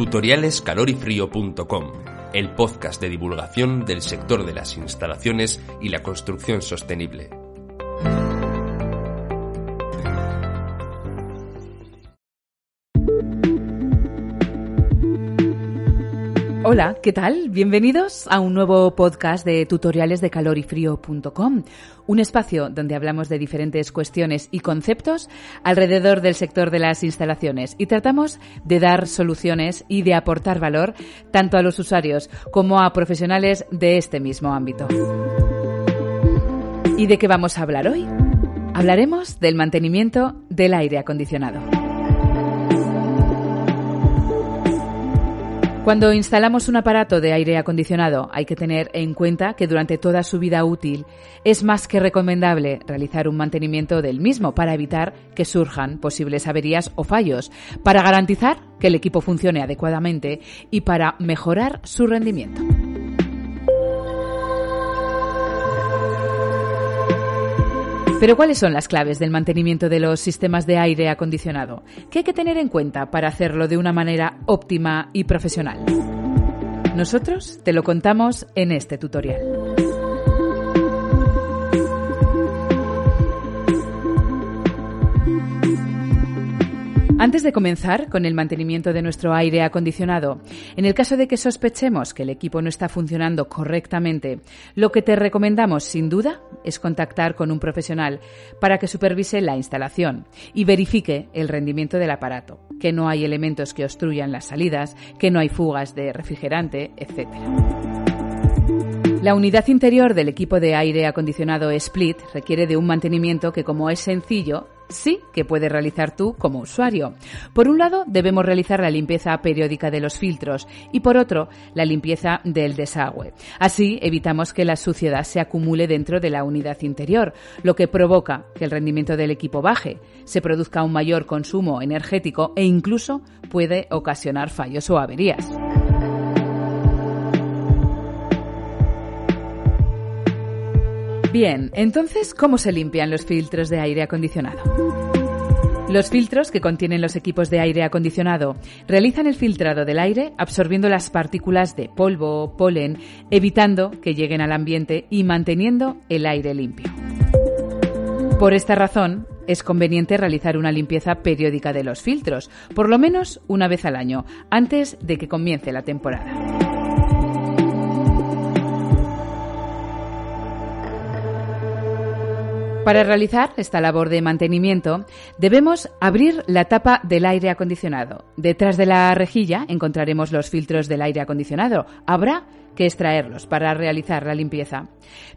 tutorialescalorifrío.com, el podcast de divulgación del sector de las instalaciones y la construcción sostenible. Hola, ¿qué tal? Bienvenidos a un nuevo podcast de tutoriales de calorifrío.com, un espacio donde hablamos de diferentes cuestiones y conceptos alrededor del sector de las instalaciones y tratamos de dar soluciones y de aportar valor tanto a los usuarios como a profesionales de este mismo ámbito. ¿Y de qué vamos a hablar hoy? Hablaremos del mantenimiento del aire acondicionado. Cuando instalamos un aparato de aire acondicionado hay que tener en cuenta que durante toda su vida útil es más que recomendable realizar un mantenimiento del mismo para evitar que surjan posibles averías o fallos, para garantizar que el equipo funcione adecuadamente y para mejorar su rendimiento. Pero ¿cuáles son las claves del mantenimiento de los sistemas de aire acondicionado? ¿Qué hay que tener en cuenta para hacerlo de una manera óptima y profesional? Nosotros te lo contamos en este tutorial. Antes de comenzar con el mantenimiento de nuestro aire acondicionado, en el caso de que sospechemos que el equipo no está funcionando correctamente, lo que te recomendamos sin duda es contactar con un profesional para que supervise la instalación y verifique el rendimiento del aparato, que no hay elementos que obstruyan las salidas, que no hay fugas de refrigerante, etc. La unidad interior del equipo de aire acondicionado Split requiere de un mantenimiento que, como es sencillo, sí que puedes realizar tú como usuario. Por un lado, debemos realizar la limpieza periódica de los filtros y por otro, la limpieza del desagüe. Así evitamos que la suciedad se acumule dentro de la unidad interior, lo que provoca que el rendimiento del equipo baje, se produzca un mayor consumo energético e incluso puede ocasionar fallos o averías. Bien, entonces, ¿cómo se limpian los filtros de aire acondicionado? Los filtros que contienen los equipos de aire acondicionado realizan el filtrado del aire absorbiendo las partículas de polvo, polen, evitando que lleguen al ambiente y manteniendo el aire limpio. Por esta razón, es conveniente realizar una limpieza periódica de los filtros, por lo menos una vez al año, antes de que comience la temporada. Para realizar esta labor de mantenimiento debemos abrir la tapa del aire acondicionado. Detrás de la rejilla encontraremos los filtros del aire acondicionado. Habrá que extraerlos para realizar la limpieza.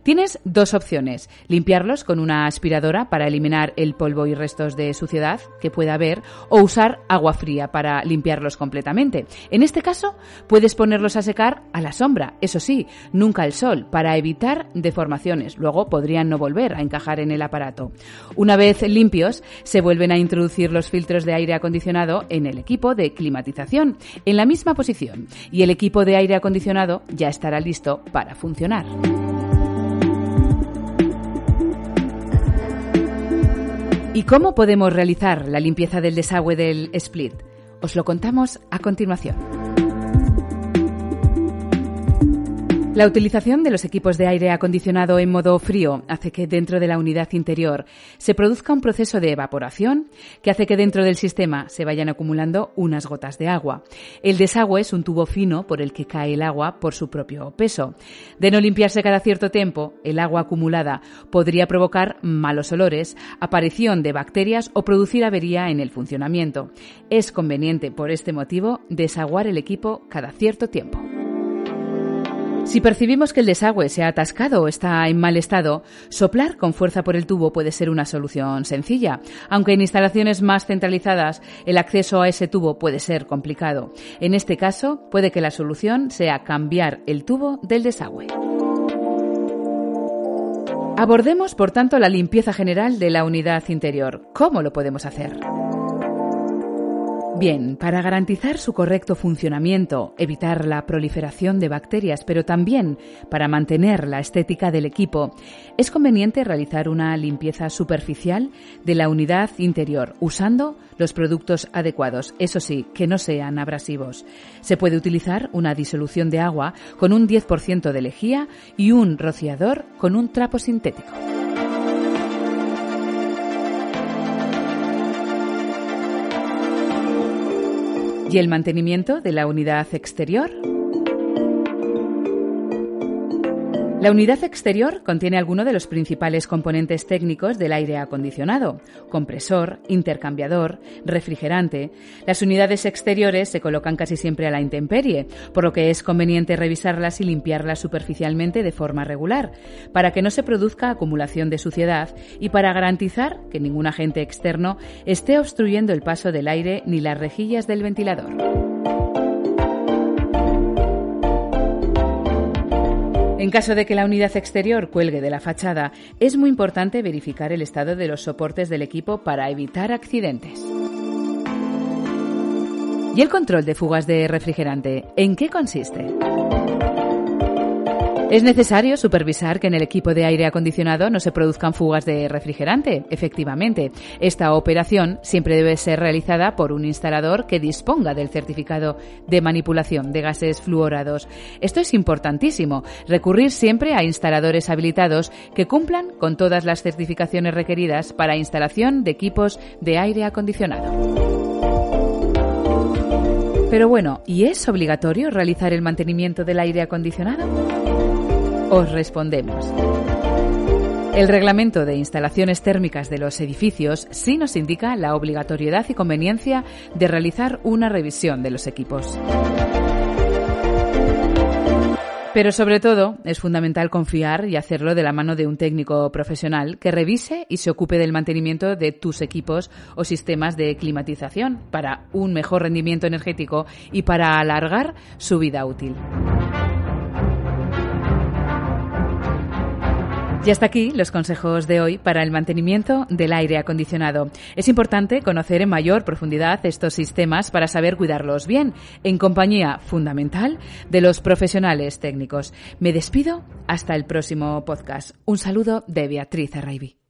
Tienes dos opciones, limpiarlos con una aspiradora para eliminar el polvo y restos de suciedad que pueda haber o usar agua fría para limpiarlos completamente. En este caso, puedes ponerlos a secar a la sombra, eso sí, nunca al sol, para evitar deformaciones. Luego podrían no volver a encajar en el aparato. Una vez limpios, se vuelven a introducir los filtros de aire acondicionado en el equipo de climatización, en la misma posición, y el equipo de aire acondicionado ya estará listo para funcionar. ¿Y cómo podemos realizar la limpieza del desagüe del split? Os lo contamos a continuación. La utilización de los equipos de aire acondicionado en modo frío hace que dentro de la unidad interior se produzca un proceso de evaporación que hace que dentro del sistema se vayan acumulando unas gotas de agua. El desagüe es un tubo fino por el que cae el agua por su propio peso. De no limpiarse cada cierto tiempo, el agua acumulada podría provocar malos olores, aparición de bacterias o producir avería en el funcionamiento. Es conveniente por este motivo desaguar el equipo cada cierto tiempo. Si percibimos que el desagüe se ha atascado o está en mal estado, soplar con fuerza por el tubo puede ser una solución sencilla, aunque en instalaciones más centralizadas el acceso a ese tubo puede ser complicado. En este caso, puede que la solución sea cambiar el tubo del desagüe. Abordemos, por tanto, la limpieza general de la unidad interior. ¿Cómo lo podemos hacer? Bien, para garantizar su correcto funcionamiento, evitar la proliferación de bacterias, pero también para mantener la estética del equipo, es conveniente realizar una limpieza superficial de la unidad interior usando los productos adecuados, eso sí, que no sean abrasivos. Se puede utilizar una disolución de agua con un 10% de lejía y un rociador con un trapo sintético. ¿Y el mantenimiento de la unidad exterior? La unidad exterior contiene algunos de los principales componentes técnicos del aire acondicionado, compresor, intercambiador, refrigerante. Las unidades exteriores se colocan casi siempre a la intemperie, por lo que es conveniente revisarlas y limpiarlas superficialmente de forma regular, para que no se produzca acumulación de suciedad y para garantizar que ningún agente externo esté obstruyendo el paso del aire ni las rejillas del ventilador. En caso de que la unidad exterior cuelgue de la fachada, es muy importante verificar el estado de los soportes del equipo para evitar accidentes. ¿Y el control de fugas de refrigerante? ¿En qué consiste? Es necesario supervisar que en el equipo de aire acondicionado no se produzcan fugas de refrigerante. Efectivamente, esta operación siempre debe ser realizada por un instalador que disponga del certificado de manipulación de gases fluorados. Esto es importantísimo, recurrir siempre a instaladores habilitados que cumplan con todas las certificaciones requeridas para instalación de equipos de aire acondicionado. Pero bueno, ¿y es obligatorio realizar el mantenimiento del aire acondicionado? Os respondemos. El reglamento de instalaciones térmicas de los edificios sí nos indica la obligatoriedad y conveniencia de realizar una revisión de los equipos. Pero sobre todo es fundamental confiar y hacerlo de la mano de un técnico profesional que revise y se ocupe del mantenimiento de tus equipos o sistemas de climatización para un mejor rendimiento energético y para alargar su vida útil. Y hasta aquí los consejos de hoy para el mantenimiento del aire acondicionado. Es importante conocer en mayor profundidad estos sistemas para saber cuidarlos bien, en compañía fundamental de los profesionales técnicos. Me despido hasta el próximo podcast. Un saludo de Beatriz Arraibi.